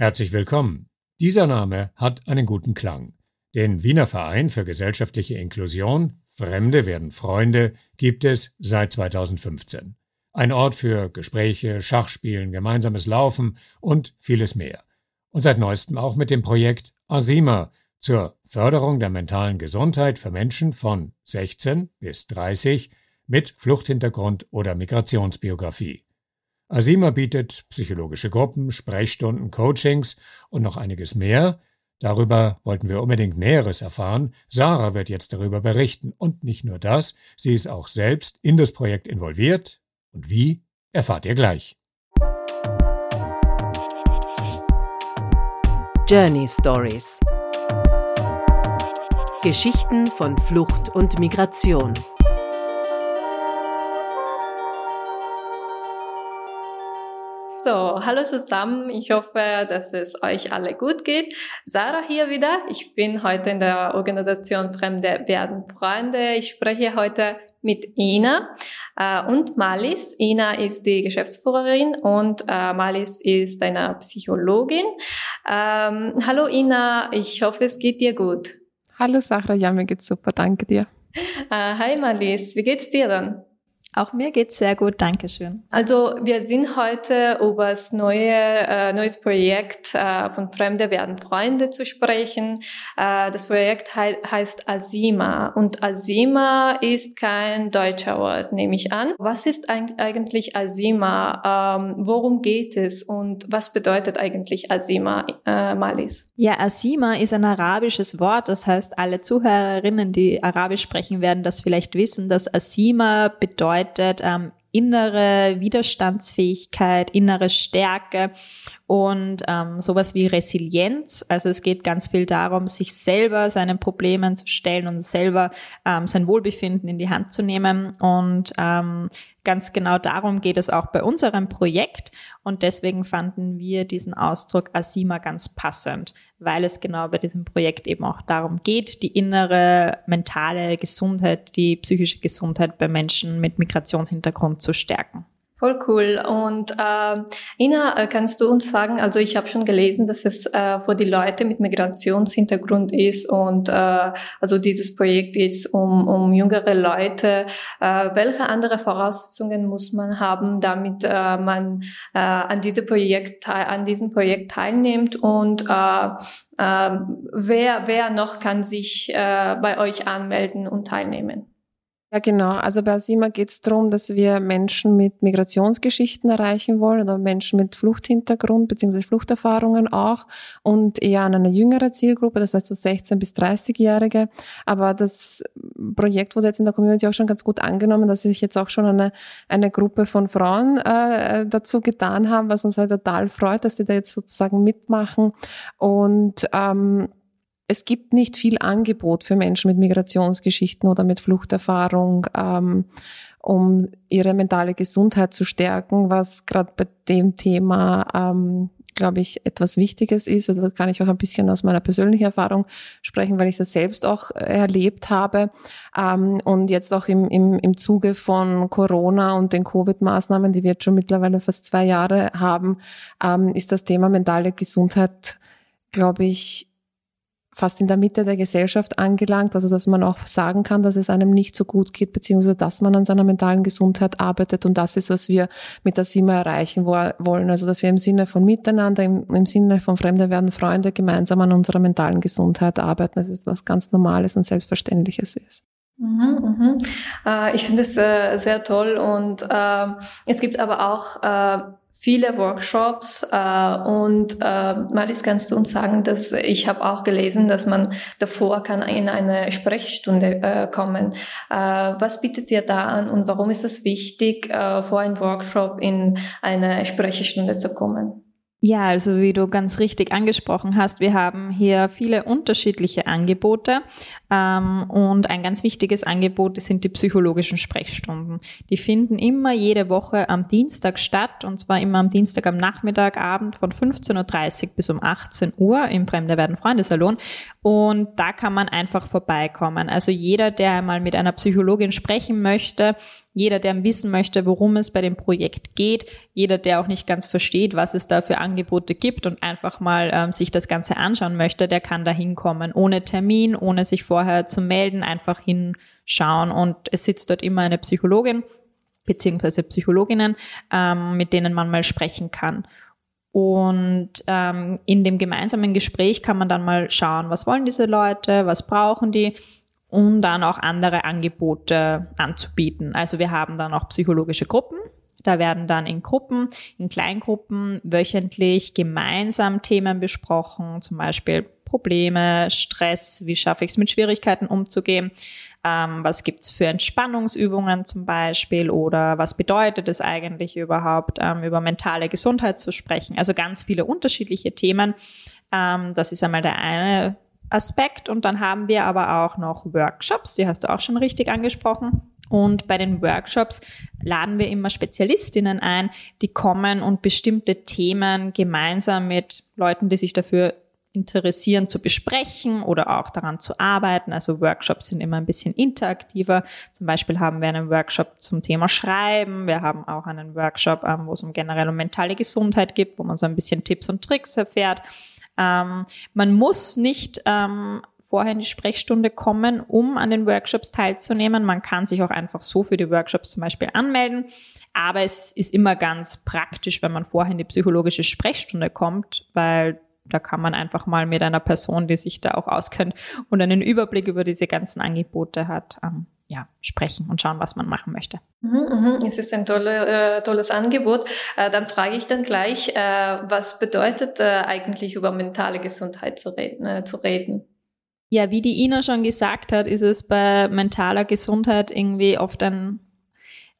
Herzlich willkommen. Dieser Name hat einen guten Klang. Den Wiener Verein für gesellschaftliche Inklusion Fremde werden Freunde gibt es seit 2015. Ein Ort für Gespräche, Schachspielen, gemeinsames Laufen und vieles mehr. Und seit neuestem auch mit dem Projekt Asima zur Förderung der mentalen Gesundheit für Menschen von 16 bis 30 mit Fluchthintergrund oder Migrationsbiografie. Asima bietet psychologische Gruppen, Sprechstunden, Coachings und noch einiges mehr. Darüber wollten wir unbedingt Näheres erfahren. Sarah wird jetzt darüber berichten. Und nicht nur das, sie ist auch selbst in das Projekt involviert. Und wie, erfahrt ihr gleich. Journey Stories Geschichten von Flucht und Migration. So, hallo zusammen. Ich hoffe, dass es euch alle gut geht. Sarah hier wieder. Ich bin heute in der Organisation Fremde werden Freunde. Ich spreche heute mit Ina äh, und Malis. Ina ist die Geschäftsführerin und äh, Malis ist eine Psychologin. Ähm, hallo Ina, ich hoffe, es geht dir gut. Hallo Sarah, ja, mir geht's super, danke dir. Äh, hi Malis, wie geht's dir dann? Auch mir geht's sehr gut, Dankeschön. Also wir sind heute über das neue äh, neues Projekt äh, von Fremde werden Freunde zu sprechen. Äh, das Projekt he heißt Asima und Asima ist kein deutscher Wort, nehme ich an. Was ist eigentlich Asima? Ähm, worum geht es und was bedeutet eigentlich Asima, äh, Malis? Ja, Asima ist ein arabisches Wort. Das heißt, alle Zuhörerinnen, die Arabisch sprechen, werden das vielleicht wissen, dass Asima bedeutet bedeutet ähm, innere Widerstandsfähigkeit, innere Stärke und ähm, sowas wie Resilienz. Also es geht ganz viel darum, sich selber seinen Problemen zu stellen und selber ähm, sein Wohlbefinden in die Hand zu nehmen. Und ähm, ganz genau darum geht es auch bei unserem Projekt. Und deswegen fanden wir diesen Ausdruck Asima ganz passend, weil es genau bei diesem Projekt eben auch darum geht, die innere mentale Gesundheit, die psychische Gesundheit bei Menschen mit Migrationshintergrund zu stärken. Voll cool. Und äh, Ina, äh, kannst du uns sagen, also ich habe schon gelesen, dass es äh, für die Leute mit Migrationshintergrund ist und äh, also dieses Projekt ist um, um jüngere Leute. Äh, welche andere Voraussetzungen muss man haben, damit äh, man äh, an, diese Projekt, an diesem Projekt teilnimmt und äh, äh, wer, wer noch kann sich äh, bei euch anmelden und teilnehmen? Ja, genau. Also bei Asima geht es darum, dass wir Menschen mit Migrationsgeschichten erreichen wollen oder Menschen mit Fluchthintergrund bzw. Fluchterfahrungen auch und eher an eine jüngere Zielgruppe, das heißt so 16 bis 30-Jährige. Aber das Projekt wurde jetzt in der Community auch schon ganz gut angenommen, dass sich jetzt auch schon eine, eine Gruppe von Frauen äh, dazu getan haben, was uns halt total freut, dass die da jetzt sozusagen mitmachen. Und ähm, es gibt nicht viel Angebot für Menschen mit Migrationsgeschichten oder mit Fluchterfahrung, ähm, um ihre mentale Gesundheit zu stärken, was gerade bei dem Thema, ähm, glaube ich, etwas Wichtiges ist. Also da kann ich auch ein bisschen aus meiner persönlichen Erfahrung sprechen, weil ich das selbst auch erlebt habe. Ähm, und jetzt auch im, im, im Zuge von Corona und den Covid-Maßnahmen, die wir jetzt schon mittlerweile fast zwei Jahre haben, ähm, ist das Thema mentale Gesundheit, glaube ich, fast in der Mitte der Gesellschaft angelangt, also dass man auch sagen kann, dass es einem nicht so gut geht, beziehungsweise dass man an seiner mentalen Gesundheit arbeitet und das ist, was wir mit der SIMA erreichen wollen. Also dass wir im Sinne von Miteinander, im, im Sinne von Fremde werden Freunde gemeinsam an unserer mentalen Gesundheit arbeiten. Das ist was ganz Normales und Selbstverständliches ist. Mhm, mhm. Äh, ich finde es äh, sehr toll und äh, es gibt aber auch äh, viele Workshops äh, und äh, Malis, kannst du uns sagen, dass ich habe auch gelesen, dass man davor kann in eine Sprechstunde äh, kommen. Äh, was bietet ihr da an und warum ist es wichtig, äh, vor einem Workshop in eine Sprechstunde zu kommen? Ja, also wie du ganz richtig angesprochen hast, wir haben hier viele unterschiedliche Angebote ähm, und ein ganz wichtiges Angebot sind die psychologischen Sprechstunden. Die finden immer jede Woche am Dienstag statt und zwar immer am Dienstag am Nachmittag, Abend von 15.30 Uhr bis um 18 Uhr im Fremde werden Freundesalon und da kann man einfach vorbeikommen. Also jeder, der einmal mit einer Psychologin sprechen möchte, jeder, der wissen möchte, worum es bei dem Projekt geht, jeder, der auch nicht ganz versteht, was es da für Angebote gibt und einfach mal ähm, sich das Ganze anschauen möchte, der kann da hinkommen, ohne Termin, ohne sich vorher zu melden, einfach hinschauen. Und es sitzt dort immer eine Psychologin beziehungsweise Psychologinnen, ähm, mit denen man mal sprechen kann. Und ähm, in dem gemeinsamen Gespräch kann man dann mal schauen, was wollen diese Leute, was brauchen die um dann auch andere Angebote anzubieten. Also wir haben dann auch psychologische Gruppen. Da werden dann in Gruppen, in Kleingruppen wöchentlich gemeinsam Themen besprochen, zum Beispiel Probleme, Stress, wie schaffe ich es mit Schwierigkeiten umzugehen, ähm, was gibt's für Entspannungsübungen zum Beispiel oder was bedeutet es eigentlich überhaupt, ähm, über mentale Gesundheit zu sprechen. Also ganz viele unterschiedliche Themen. Ähm, das ist einmal der eine Aspekt. Und dann haben wir aber auch noch Workshops, die hast du auch schon richtig angesprochen. Und bei den Workshops laden wir immer Spezialistinnen ein, die kommen und bestimmte Themen gemeinsam mit Leuten, die sich dafür interessieren, zu besprechen oder auch daran zu arbeiten. Also Workshops sind immer ein bisschen interaktiver. Zum Beispiel haben wir einen Workshop zum Thema Schreiben. Wir haben auch einen Workshop, ähm, wo es um generell um mentale Gesundheit geht, wo man so ein bisschen Tipps und Tricks erfährt. Ähm, man muss nicht ähm, vorher in die Sprechstunde kommen, um an den Workshops teilzunehmen. Man kann sich auch einfach so für die Workshops zum Beispiel anmelden. Aber es ist immer ganz praktisch, wenn man vorher in die psychologische Sprechstunde kommt, weil da kann man einfach mal mit einer Person, die sich da auch auskennt und einen Überblick über diese ganzen Angebote hat, ähm, ja, sprechen und schauen, was man machen möchte. Mhm, mhm. Es ist ein tolle, äh, tolles Angebot. Äh, dann frage ich dann gleich, äh, was bedeutet äh, eigentlich über mentale Gesundheit zu reden? Äh, zu reden? Ja, wie die Ina schon gesagt hat, ist es bei mentaler Gesundheit irgendwie oft ein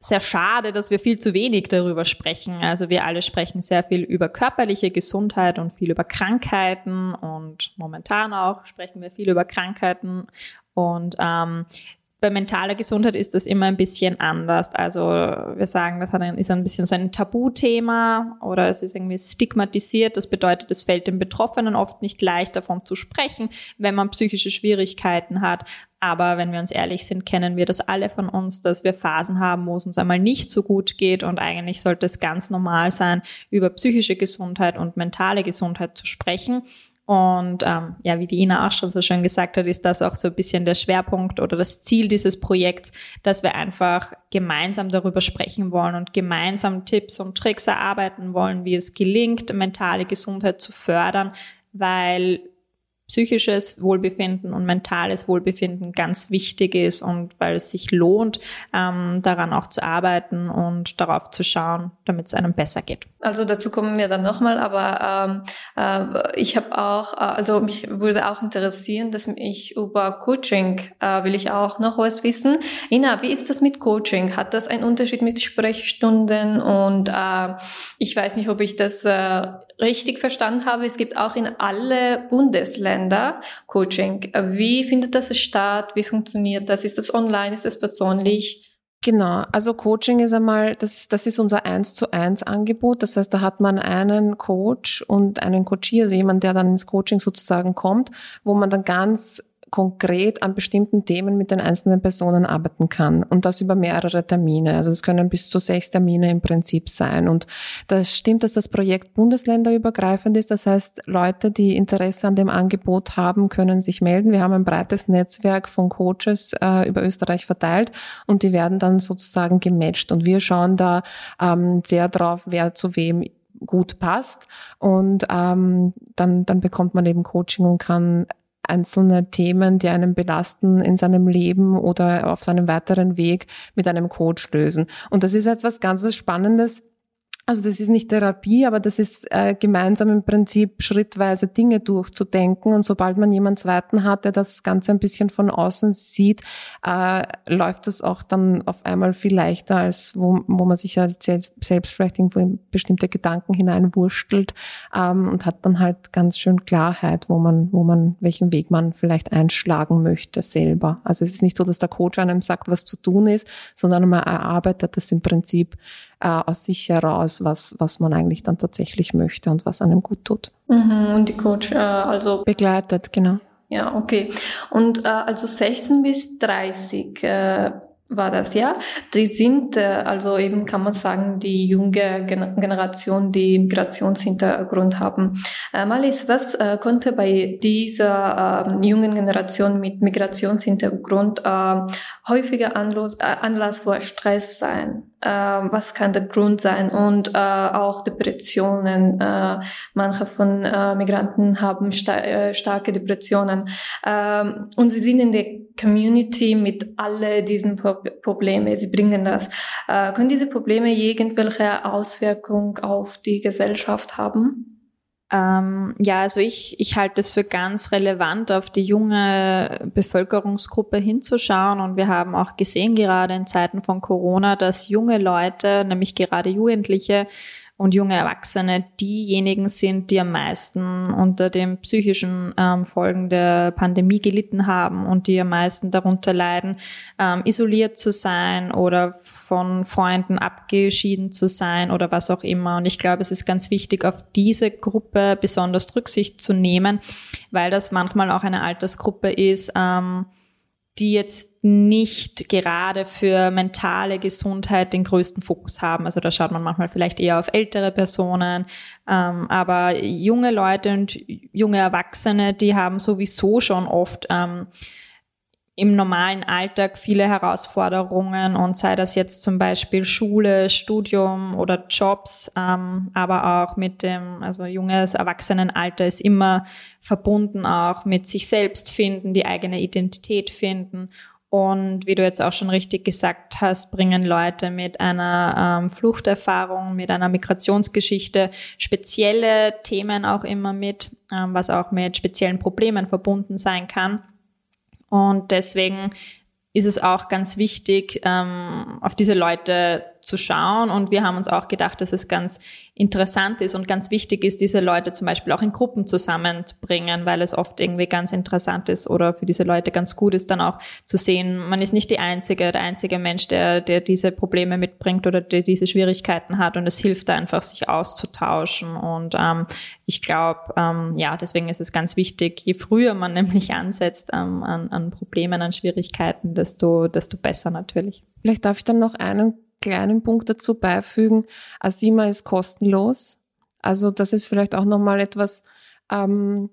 sehr schade, dass wir viel zu wenig darüber sprechen. Also wir alle sprechen sehr viel über körperliche Gesundheit und viel über Krankheiten und momentan auch sprechen wir viel über Krankheiten und ähm, bei mentaler Gesundheit ist das immer ein bisschen anders. Also wir sagen, das ist ein bisschen so ein Tabuthema oder es ist irgendwie stigmatisiert. Das bedeutet, es fällt den Betroffenen oft nicht leicht davon zu sprechen, wenn man psychische Schwierigkeiten hat. Aber wenn wir uns ehrlich sind, kennen wir das alle von uns, dass wir Phasen haben, wo es uns einmal nicht so gut geht und eigentlich sollte es ganz normal sein, über psychische Gesundheit und mentale Gesundheit zu sprechen. Und ähm, ja, wie die Ina auch schon so schön gesagt hat, ist das auch so ein bisschen der Schwerpunkt oder das Ziel dieses Projekts, dass wir einfach gemeinsam darüber sprechen wollen und gemeinsam Tipps und Tricks erarbeiten wollen, wie es gelingt, mentale Gesundheit zu fördern, weil psychisches Wohlbefinden und mentales Wohlbefinden ganz wichtig ist und weil es sich lohnt, ähm, daran auch zu arbeiten und darauf zu schauen, damit es einem besser geht. Also dazu kommen wir dann nochmal, aber ähm, äh, ich habe auch, äh, also mich würde auch interessieren, dass ich über Coaching äh, will ich auch noch was wissen. Ina, wie ist das mit Coaching? Hat das einen Unterschied mit Sprechstunden? Und äh, ich weiß nicht, ob ich das äh, richtig verstanden habe. Es gibt auch in alle Bundesländer Länder Coaching. Wie findet das statt? Wie funktioniert das? Ist das online? Ist das persönlich? Genau, also Coaching ist einmal, das, das ist unser eins zu eins Angebot. Das heißt, da hat man einen Coach und einen Coachier, also jemand, der dann ins Coaching sozusagen kommt, wo man dann ganz konkret an bestimmten Themen mit den einzelnen Personen arbeiten kann und das über mehrere Termine. Also es können bis zu sechs Termine im Prinzip sein. Und das stimmt, dass das Projekt bundesländerübergreifend ist. Das heißt, Leute, die Interesse an dem Angebot haben, können sich melden. Wir haben ein breites Netzwerk von Coaches äh, über Österreich verteilt und die werden dann sozusagen gematcht. Und wir schauen da ähm, sehr drauf, wer zu wem gut passt und ähm, dann, dann bekommt man eben Coaching und kann einzelne Themen, die einen belasten in seinem Leben oder auf seinem weiteren Weg mit einem Coach lösen. Und das ist etwas ganz was Spannendes, also das ist nicht Therapie, aber das ist äh, gemeinsam im Prinzip schrittweise Dinge durchzudenken. Und sobald man jemanden zweiten hat, der das Ganze ein bisschen von außen sieht, äh, läuft das auch dann auf einmal viel leichter, als wo, wo man sich halt selbst, vielleicht irgendwo in bestimmte Gedanken hineinwurstelt ähm, und hat dann halt ganz schön Klarheit, wo man, wo man, welchen Weg man vielleicht einschlagen möchte selber. Also es ist nicht so, dass der Coach einem sagt, was zu tun ist, sondern man erarbeitet das im Prinzip äh, aus sich heraus, was, was man eigentlich dann tatsächlich möchte und was einem gut tut. Mhm, und die Coach, äh, also begleitet, genau. Ja, okay. Und äh, also 16 bis 30, äh, war das, ja. Die sind, äh, also eben kann man sagen, die junge Generation, die Migrationshintergrund haben. Äh, Malis, was äh, konnte bei dieser äh, jungen Generation mit Migrationshintergrund äh, häufiger Anlass, äh, Anlass für Stress sein? Äh, was kann der Grund sein? Und äh, auch Depressionen. Äh, manche von äh, Migranten haben sta äh, starke Depressionen. Äh, und sie sind in der Community mit alle diesen Pro Probleme. Sie bringen das. Äh, können diese Probleme irgendwelche Auswirkungen auf die Gesellschaft haben? Ähm, ja, also ich, ich halte es für ganz relevant, auf die junge Bevölkerungsgruppe hinzuschauen. Und wir haben auch gesehen, gerade in Zeiten von Corona, dass junge Leute, nämlich gerade Jugendliche, und junge Erwachsene diejenigen sind, die am meisten unter den psychischen ähm, Folgen der Pandemie gelitten haben und die am meisten darunter leiden, ähm, isoliert zu sein oder von Freunden abgeschieden zu sein oder was auch immer. Und ich glaube, es ist ganz wichtig, auf diese Gruppe besonders Rücksicht zu nehmen, weil das manchmal auch eine Altersgruppe ist, ähm, die jetzt nicht gerade für mentale Gesundheit den größten Fokus haben. Also da schaut man manchmal vielleicht eher auf ältere Personen, ähm, aber junge Leute und junge Erwachsene, die haben sowieso schon oft ähm, im normalen Alltag viele Herausforderungen und sei das jetzt zum Beispiel Schule, Studium oder Jobs, ähm, aber auch mit dem, also junges Erwachsenenalter ist immer verbunden auch mit sich selbst finden, die eigene Identität finden. Und wie du jetzt auch schon richtig gesagt hast, bringen Leute mit einer ähm, Fluchterfahrung, mit einer Migrationsgeschichte spezielle Themen auch immer mit, ähm, was auch mit speziellen Problemen verbunden sein kann. Und deswegen ist es auch ganz wichtig, ähm, auf diese Leute zu schauen. Und wir haben uns auch gedacht, dass es ganz interessant ist und ganz wichtig ist, diese Leute zum Beispiel auch in Gruppen zusammenzubringen, weil es oft irgendwie ganz interessant ist oder für diese Leute ganz gut ist, dann auch zu sehen, man ist nicht die einzige, der einzige Mensch, der, der diese Probleme mitbringt oder der diese Schwierigkeiten hat. Und es hilft einfach, sich auszutauschen. Und ähm, ich glaube, ähm, ja, deswegen ist es ganz wichtig, je früher man nämlich ansetzt ähm, an, an Problemen, an Schwierigkeiten, desto, desto besser natürlich. Vielleicht darf ich dann noch einen kleinen Punkt dazu beifügen. Asima ist kostenlos. Also das ist vielleicht auch nochmal etwas, ähm,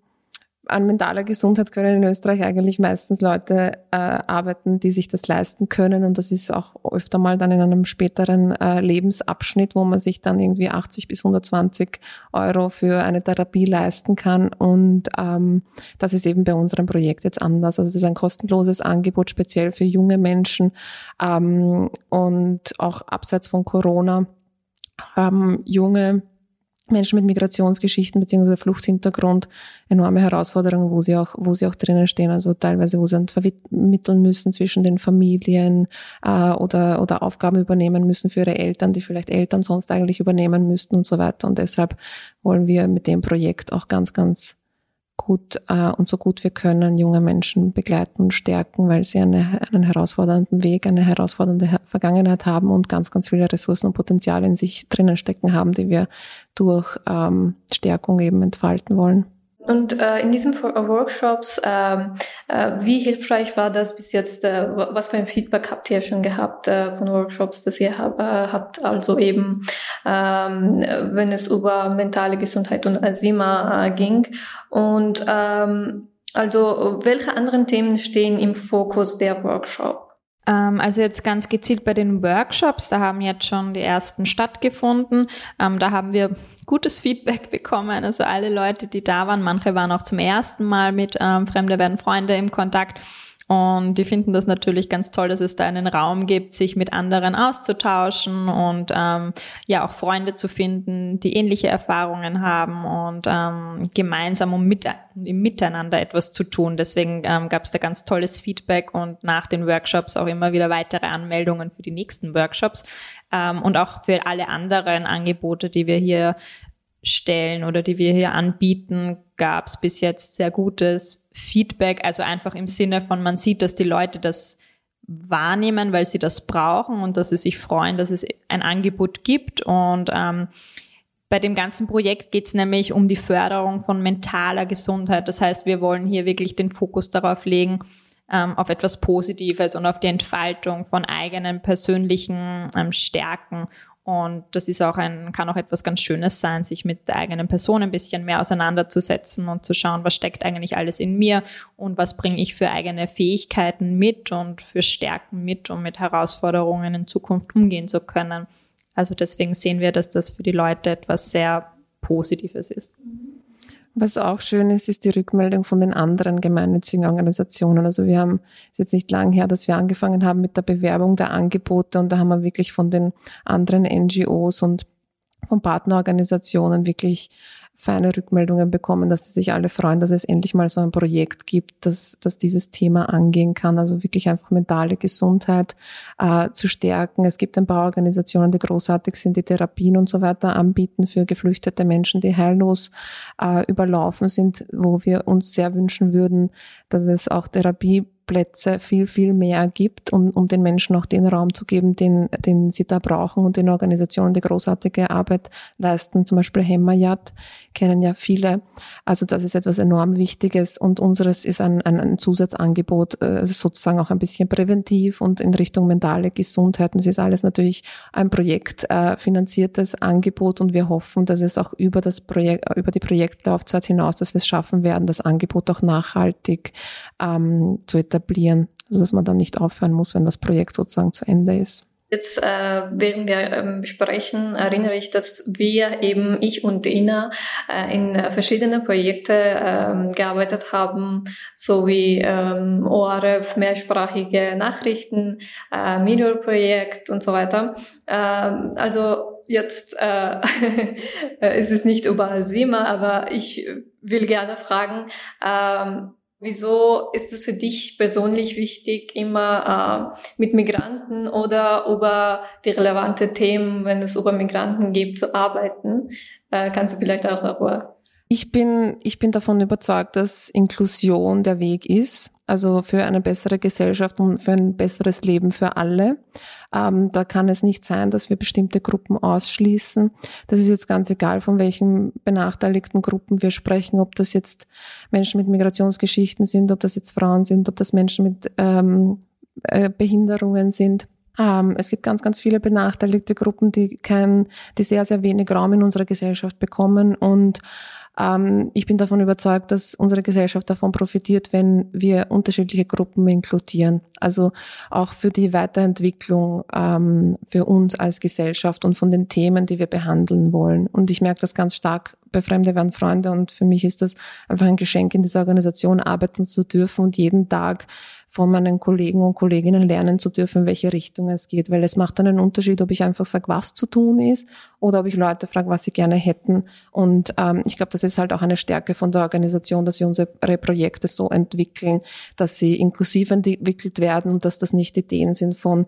an mentaler Gesundheit können in Österreich eigentlich meistens Leute äh, arbeiten, die sich das leisten können. Und das ist auch öfter mal dann in einem späteren äh, Lebensabschnitt, wo man sich dann irgendwie 80 bis 120 Euro für eine Therapie leisten kann. Und ähm, das ist eben bei unserem Projekt jetzt anders. Also das ist ein kostenloses Angebot, speziell für junge Menschen ähm, und auch abseits von Corona haben junge Menschen mit Migrationsgeschichten beziehungsweise Fluchthintergrund enorme Herausforderungen, wo sie auch, wo sie auch drinnen stehen. Also teilweise, wo sie dann vermitteln müssen zwischen den Familien äh, oder, oder Aufgaben übernehmen müssen für ihre Eltern, die vielleicht Eltern sonst eigentlich übernehmen müssten und so weiter. Und deshalb wollen wir mit dem Projekt auch ganz, ganz gut äh, und so gut wir können junge Menschen begleiten und stärken, weil sie eine, einen herausfordernden Weg, eine herausfordernde Vergangenheit haben und ganz, ganz viele Ressourcen und Potenzial in sich drinnen stecken haben, die wir durch ähm, Stärkung eben entfalten wollen. Und äh, in diesen Workshops, äh, äh, wie hilfreich war das bis jetzt? Äh, was für ein Feedback habt ihr schon gehabt äh, von Workshops, dass ihr hab, äh, habt? Also eben, ähm, wenn es über mentale Gesundheit und Asima äh, ging. Und ähm, also, welche anderen Themen stehen im Fokus der Workshop? Ähm, also jetzt ganz gezielt bei den Workshops, da haben jetzt schon die ersten stattgefunden. Ähm, da haben wir gutes Feedback bekommen. Also alle Leute, die da waren, manche waren auch zum ersten Mal mit ähm, Fremde werden Freunde im Kontakt. Und die finden das natürlich ganz toll, dass es da einen Raum gibt, sich mit anderen auszutauschen und ähm, ja auch Freunde zu finden, die ähnliche Erfahrungen haben und ähm, gemeinsam um mit, im Miteinander etwas zu tun. Deswegen ähm, gab es da ganz tolles Feedback und nach den Workshops auch immer wieder weitere Anmeldungen für die nächsten Workshops ähm, und auch für alle anderen Angebote, die wir hier stellen oder die wir hier anbieten, gab es bis jetzt sehr gutes Feedback. Also einfach im Sinne von, man sieht, dass die Leute das wahrnehmen, weil sie das brauchen und dass sie sich freuen, dass es ein Angebot gibt. Und ähm, bei dem ganzen Projekt geht es nämlich um die Förderung von mentaler Gesundheit. Das heißt, wir wollen hier wirklich den Fokus darauf legen, ähm, auf etwas Positives und auf die Entfaltung von eigenen persönlichen ähm, Stärken und das ist auch ein, kann auch etwas ganz Schönes sein, sich mit der eigenen Person ein bisschen mehr auseinanderzusetzen und zu schauen, was steckt eigentlich alles in mir und was bringe ich für eigene Fähigkeiten mit und für Stärken mit, um mit Herausforderungen in Zukunft umgehen zu können. Also deswegen sehen wir, dass das für die Leute etwas sehr Positives ist. Was auch schön ist, ist die Rückmeldung von den anderen gemeinnützigen Organisationen. Also wir haben, ist jetzt nicht lang her, dass wir angefangen haben mit der Bewerbung der Angebote und da haben wir wirklich von den anderen NGOs und von Partnerorganisationen wirklich feine Rückmeldungen bekommen, dass sie sich alle freuen, dass es endlich mal so ein Projekt gibt, das, das dieses Thema angehen kann. Also wirklich einfach mentale Gesundheit äh, zu stärken. Es gibt ein paar Organisationen, die großartig sind, die Therapien und so weiter anbieten für geflüchtete Menschen, die heillos äh, überlaufen sind, wo wir uns sehr wünschen würden, dass es auch Therapie Plätze viel, viel mehr gibt, um, um den Menschen auch den Raum zu geben, den, den sie da brauchen und den Organisationen, die großartige Arbeit leisten. Zum Beispiel Hemmayat kennen ja viele. Also das ist etwas enorm Wichtiges und unseres ist ein, ein, ein Zusatzangebot, äh, sozusagen auch ein bisschen präventiv und in Richtung mentale Gesundheit. Und es ist alles natürlich ein projektfinanziertes äh, Angebot und wir hoffen, dass es auch über das Projekt, über die Projektlaufzeit hinaus, dass wir es schaffen werden, das Angebot auch nachhaltig ähm, zu etablieren etablieren. Also dass man dann nicht aufhören muss, wenn das Projekt sozusagen zu Ende ist. Jetzt, äh, während wir ähm, sprechen, erinnere ich, dass wir eben, ich und Ina, äh, in verschiedene Projekte äh, gearbeitet haben, so wie ähm, ORF, mehrsprachige Nachrichten, äh, Mirror-Projekt und so weiter. Ähm, also jetzt äh, ist es nicht über SIMA, aber ich will gerne fragen, ähm, Wieso ist es für dich persönlich wichtig, immer äh, mit Migranten oder über die relevanten Themen, wenn es über Migranten geht, zu arbeiten? Äh, kannst du vielleicht auch darüber ich bin, ich bin davon überzeugt, dass Inklusion der Weg ist, also für eine bessere Gesellschaft und für ein besseres Leben für alle. Ähm, da kann es nicht sein, dass wir bestimmte Gruppen ausschließen. Das ist jetzt ganz egal, von welchen benachteiligten Gruppen wir sprechen, ob das jetzt Menschen mit Migrationsgeschichten sind, ob das jetzt Frauen sind, ob das Menschen mit ähm, äh, Behinderungen sind. Ähm, es gibt ganz, ganz viele benachteiligte Gruppen, die kein, die sehr, sehr wenig Raum in unserer Gesellschaft bekommen und ähm, ich bin davon überzeugt, dass unsere Gesellschaft davon profitiert, wenn wir unterschiedliche Gruppen inkludieren. Also auch für die Weiterentwicklung ähm, für uns als Gesellschaft und von den Themen, die wir behandeln wollen. Und ich merke das ganz stark bei Fremde werden Freunde und für mich ist das einfach ein Geschenk, in dieser Organisation arbeiten zu dürfen und jeden Tag von meinen Kollegen und Kolleginnen lernen zu dürfen, in welche Richtung es geht. Weil es macht einen Unterschied, ob ich einfach sage, was zu tun ist oder ob ich Leute frage, was sie gerne hätten. Und ähm, ich glaube, das ist halt auch eine Stärke von der Organisation, dass sie unsere Projekte so entwickeln, dass sie inklusiv entwickelt werden und dass das nicht Ideen sind von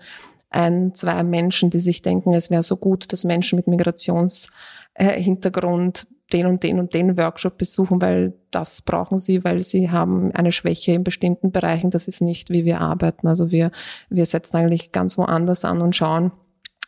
ein, zwei Menschen, die sich denken, es wäre so gut, dass Menschen mit Migrationshintergrund den und den und den Workshop besuchen, weil das brauchen sie, weil sie haben eine Schwäche in bestimmten Bereichen. Das ist nicht, wie wir arbeiten. Also wir, wir setzen eigentlich ganz woanders an und schauen,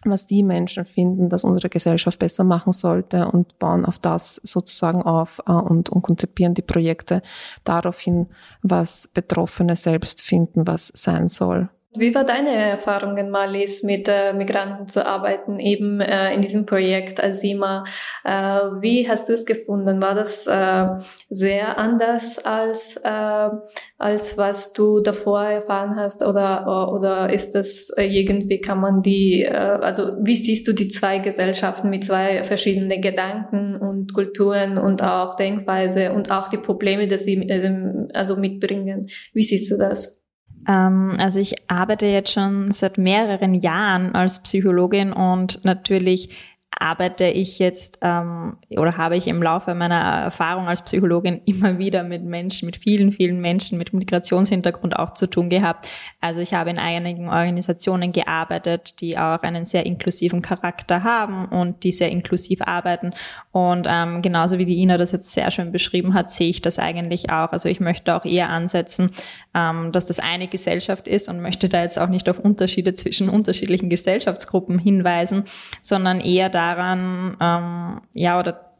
was die Menschen finden, dass unsere Gesellschaft besser machen sollte und bauen auf das sozusagen auf äh, und, und konzipieren die Projekte daraufhin, was Betroffene selbst finden, was sein soll. Wie war deine Erfahrungen, Marlies, mit äh, Migranten zu arbeiten, eben äh, in diesem Projekt Asima? Äh, wie hast du es gefunden? War das äh, sehr anders als, äh, als was du davor erfahren hast? Oder, oder ist das äh, irgendwie, kann man die, äh, also wie siehst du die zwei Gesellschaften mit zwei verschiedenen Gedanken und Kulturen und auch Denkweise und auch die Probleme, die sie äh, also mitbringen? Wie siehst du das? Ähm, also ich arbeite jetzt schon seit mehreren Jahren als Psychologin und natürlich arbeite ich jetzt ähm, oder habe ich im Laufe meiner Erfahrung als Psychologin immer wieder mit Menschen, mit vielen, vielen Menschen mit Migrationshintergrund auch zu tun gehabt. Also ich habe in einigen Organisationen gearbeitet, die auch einen sehr inklusiven Charakter haben und die sehr inklusiv arbeiten. Und ähm, genauso wie die Ina das jetzt sehr schön beschrieben hat, sehe ich das eigentlich auch. Also ich möchte auch eher ansetzen, ähm, dass das eine Gesellschaft ist und möchte da jetzt auch nicht auf Unterschiede zwischen unterschiedlichen Gesellschaftsgruppen hinweisen, sondern eher da daran, ähm, ja, oder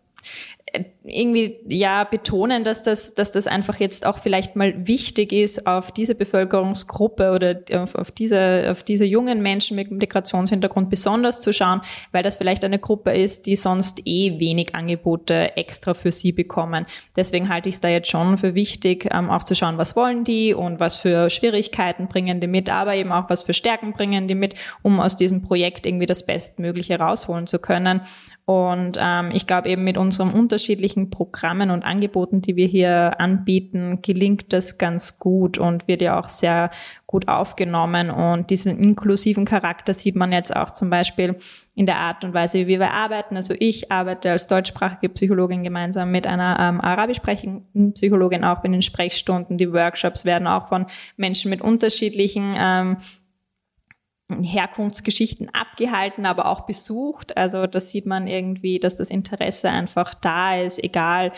irgendwie ja betonen, dass das, dass das einfach jetzt auch vielleicht mal wichtig ist, auf diese Bevölkerungsgruppe oder auf, auf diese, auf diese jungen Menschen mit Migrationshintergrund besonders zu schauen, weil das vielleicht eine Gruppe ist, die sonst eh wenig Angebote extra für sie bekommen. Deswegen halte ich es da jetzt schon für wichtig, ähm, auch zu schauen, was wollen die und was für Schwierigkeiten bringen die mit, aber eben auch was für Stärken bringen die mit, um aus diesem Projekt irgendwie das Bestmögliche rausholen zu können. Und ähm, ich glaube eben mit unseren unterschiedlichen Programmen und Angeboten, die wir hier anbieten, gelingt das ganz gut und wird ja auch sehr gut aufgenommen. Und diesen inklusiven Charakter sieht man jetzt auch zum Beispiel in der Art und Weise, wie wir arbeiten. Also ich arbeite als deutschsprachige Psychologin gemeinsam mit einer ähm, arabisch sprechenden Psychologin auch in den Sprechstunden. Die Workshops werden auch von Menschen mit unterschiedlichen ähm, Herkunftsgeschichten abgehalten, aber auch besucht. Also das sieht man irgendwie, dass das Interesse einfach da ist, egal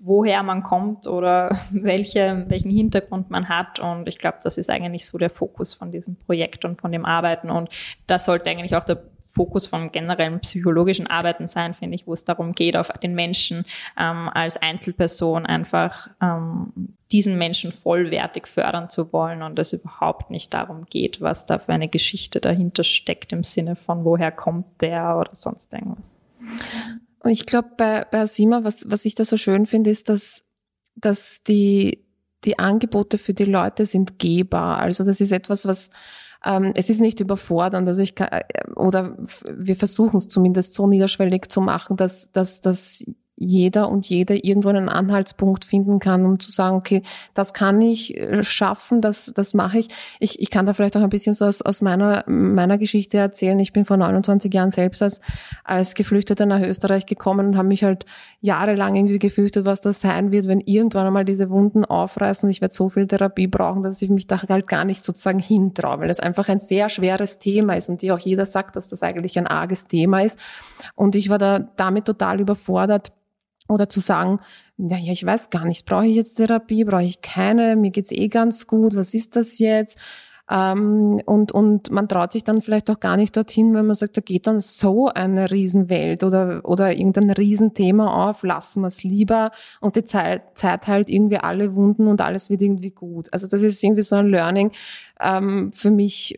woher man kommt oder welche, welchen Hintergrund man hat. Und ich glaube, das ist eigentlich so der Fokus von diesem Projekt und von dem Arbeiten. Und das sollte eigentlich auch der Fokus vom generellen psychologischen Arbeiten sein, finde ich, wo es darum geht, auf den Menschen ähm, als Einzelperson einfach ähm, diesen Menschen vollwertig fördern zu wollen und es überhaupt nicht darum geht, was da für eine Geschichte dahinter steckt im Sinne von woher kommt der oder sonst irgendwas. Und ich glaube, bei, bei Asima, was, was ich da so schön finde, ist, dass, dass die, die Angebote für die Leute sind gehbar. Also das ist etwas, was ähm, es ist nicht überfordernd. Also ich kann, äh, oder wir versuchen es zumindest so niederschwellig zu machen, dass, dass, dass jeder und jede irgendwo einen Anhaltspunkt finden kann, um zu sagen, okay, das kann ich äh, schaffen, das, das mache ich. ich. Ich kann da vielleicht auch ein bisschen so aus, aus meiner, meiner Geschichte erzählen. Ich bin vor 29 Jahren selbst als, als Geflüchteter nach Österreich gekommen und habe mich halt jahrelang irgendwie gefürchtet, was das sein wird, wenn irgendwann einmal diese Wunden aufreißen und ich werde so viel Therapie brauchen, dass ich mich da halt gar nicht sozusagen hintraue, weil es einfach ein sehr schweres Thema ist und die auch jeder sagt, dass das eigentlich ein arges Thema ist. Und ich war da damit total überfordert, oder zu sagen, ja, ja, ich weiß gar nicht, brauche ich jetzt Therapie, brauche ich keine, mir geht's eh ganz gut, was ist das jetzt? Ähm, und, und man traut sich dann vielleicht auch gar nicht dorthin, wenn man sagt, da geht dann so eine Riesenwelt oder, oder irgendein Riesenthema auf, lassen wir es lieber und die Zeit, Zeit halt irgendwie alle Wunden und alles wird irgendwie gut. Also das ist irgendwie so ein Learning ähm, für mich,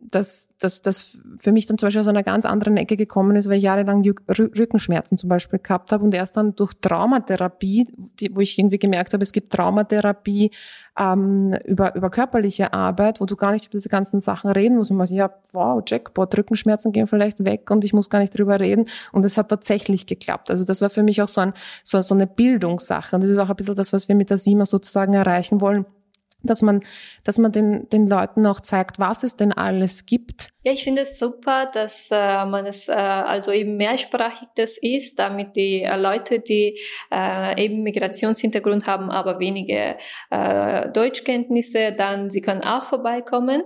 dass das, das für mich dann zum Beispiel aus einer ganz anderen Ecke gekommen ist, weil ich jahrelang Rückenschmerzen zum Beispiel gehabt habe und erst dann durch Traumatherapie, die, wo ich irgendwie gemerkt habe, es gibt Traumatherapie ähm, über, über körperliche Arbeit, wo du gar nicht über diese ganzen Sachen reden musst. Und man sagt, ja, wow, Jackpot, Rückenschmerzen gehen vielleicht weg und ich muss gar nicht drüber reden. Und es hat tatsächlich geklappt. Also das war für mich auch so, ein, so, so eine Bildungssache. Und das ist auch ein bisschen das, was wir mit der SIMA sozusagen erreichen wollen dass man, dass man den, den Leuten auch zeigt, was es denn alles gibt. Ja, ich finde es super, dass äh, man es äh, also eben mehrsprachig das ist, damit die äh, Leute, die äh, eben Migrationshintergrund haben, aber wenige äh, Deutschkenntnisse, dann sie können auch vorbeikommen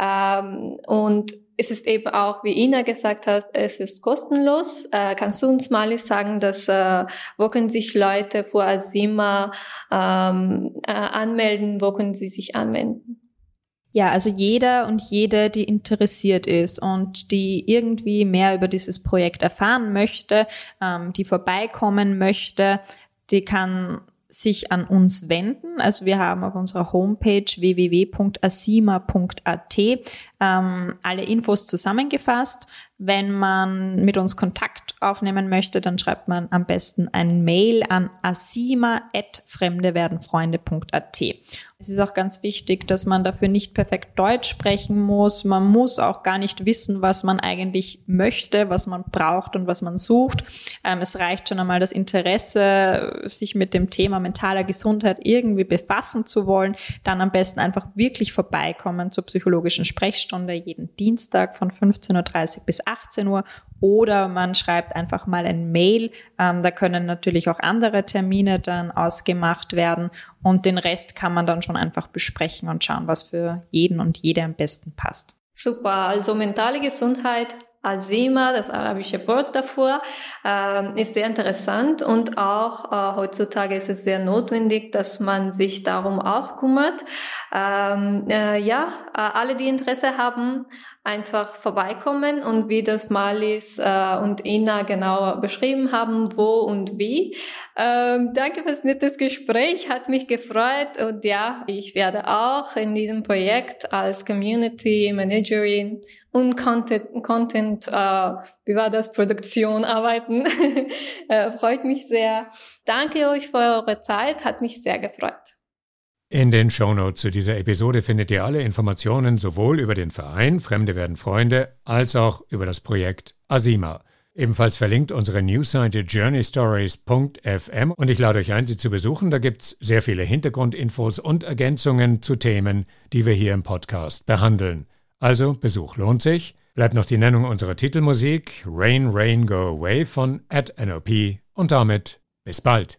ähm, und es ist eben auch, wie Ina gesagt hat, es ist kostenlos. Äh, kannst du uns mal sagen, dass äh, wo können sich Leute vor Asima ähm, äh, anmelden? Wo können sie sich anmelden? Ja, also jeder und jede, die interessiert ist und die irgendwie mehr über dieses Projekt erfahren möchte, ähm, die vorbeikommen möchte, die kann sich an uns wenden. Also wir haben auf unserer Homepage www.asima.at ähm, alle Infos zusammengefasst. Wenn man mit uns Kontakt aufnehmen möchte, dann schreibt man am besten ein Mail an asima.fremdewerdenfreunde.at. Es ist auch ganz wichtig, dass man dafür nicht perfekt Deutsch sprechen muss. Man muss auch gar nicht wissen, was man eigentlich möchte, was man braucht und was man sucht. Ähm, es reicht schon einmal das Interesse, sich mit dem Thema mentaler Gesundheit irgendwie befassen zu wollen. Dann am besten einfach wirklich vorbeikommen zur psychologischen Sprechstunde jeden Dienstag von 15.30 Uhr bis 18 Uhr oder man schreibt einfach mal ein Mail. Ähm, da können natürlich auch andere Termine dann ausgemacht werden und den Rest kann man dann schon einfach besprechen und schauen, was für jeden und jede am besten passt. Super, also mentale Gesundheit, Azima, das arabische Wort davor, äh, ist sehr interessant und auch äh, heutzutage ist es sehr notwendig, dass man sich darum auch kümmert. Ähm, äh, ja, äh, alle, die Interesse haben, einfach vorbeikommen und wie das Malis äh, und Ina genau beschrieben haben, wo und wie. Ähm, danke fürs nettes Gespräch, hat mich gefreut und ja, ich werde auch in diesem Projekt als Community Managerin und Content, Content äh, wie war das, Produktion arbeiten. äh, freut mich sehr. Danke euch für eure Zeit, hat mich sehr gefreut. In den Shownotes zu dieser Episode findet ihr alle Informationen sowohl über den Verein Fremde werden Freunde als auch über das Projekt Asima. Ebenfalls verlinkt unsere Newsseite journeystories.fm und ich lade euch ein, sie zu besuchen. Da gibt es sehr viele Hintergrundinfos und Ergänzungen zu Themen, die wir hier im Podcast behandeln. Also, Besuch lohnt sich. Bleibt noch die Nennung unserer Titelmusik Rain, Rain, Go Away von at NOP und damit bis bald.